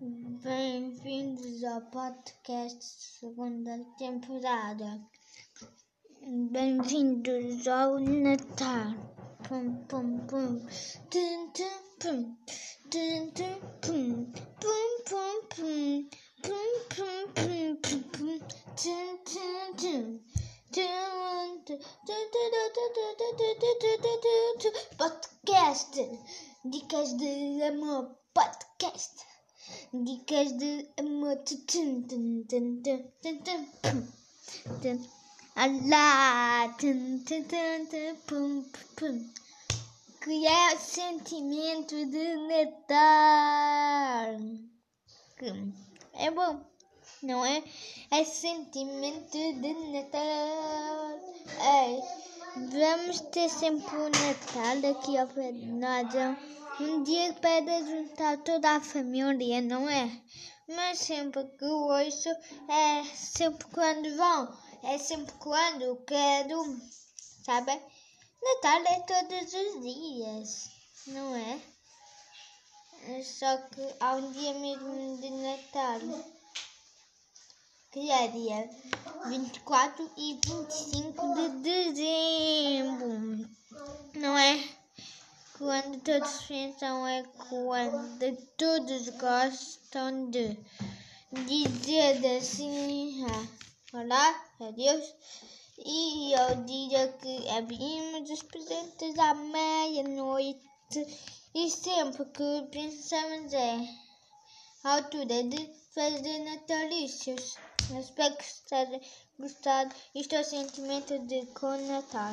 Bem-vindos ao podcast segunda temporada. Bem-vindos ao Natal. Pum, pum, pum. Tum, tum, pum. Tum, tum, pum. Pum, pum, pum. Pum, pum, pum, pum, pum. Tum, tum, tum. Podcast. Dicas de amor. Podcast. Dicas de amor. Alá. Tum, pum, pum. Que é o sentimento de Natal. Que é bom, não é? É sentimento de Natal. Vamos ter sempre o Natal aqui ao pé de nós. É Um dia para juntar toda a família, não é? Mas sempre que ouço é sempre quando vão, é sempre quando quero, sabe? Natal é todos os dias, não é? É Só que há um dia mesmo de Natal, que é dia 24 e 25 de dezembro, não é? Quando todos pensam é quando todos gostam de dizer assim, ah, olá, adeus. E eu diria que abrimos os presentes à meia-noite e sempre que pensamos é a altura de fazer natalícios. Espero que tenha gostado. Isto é o sentimento de com Natal.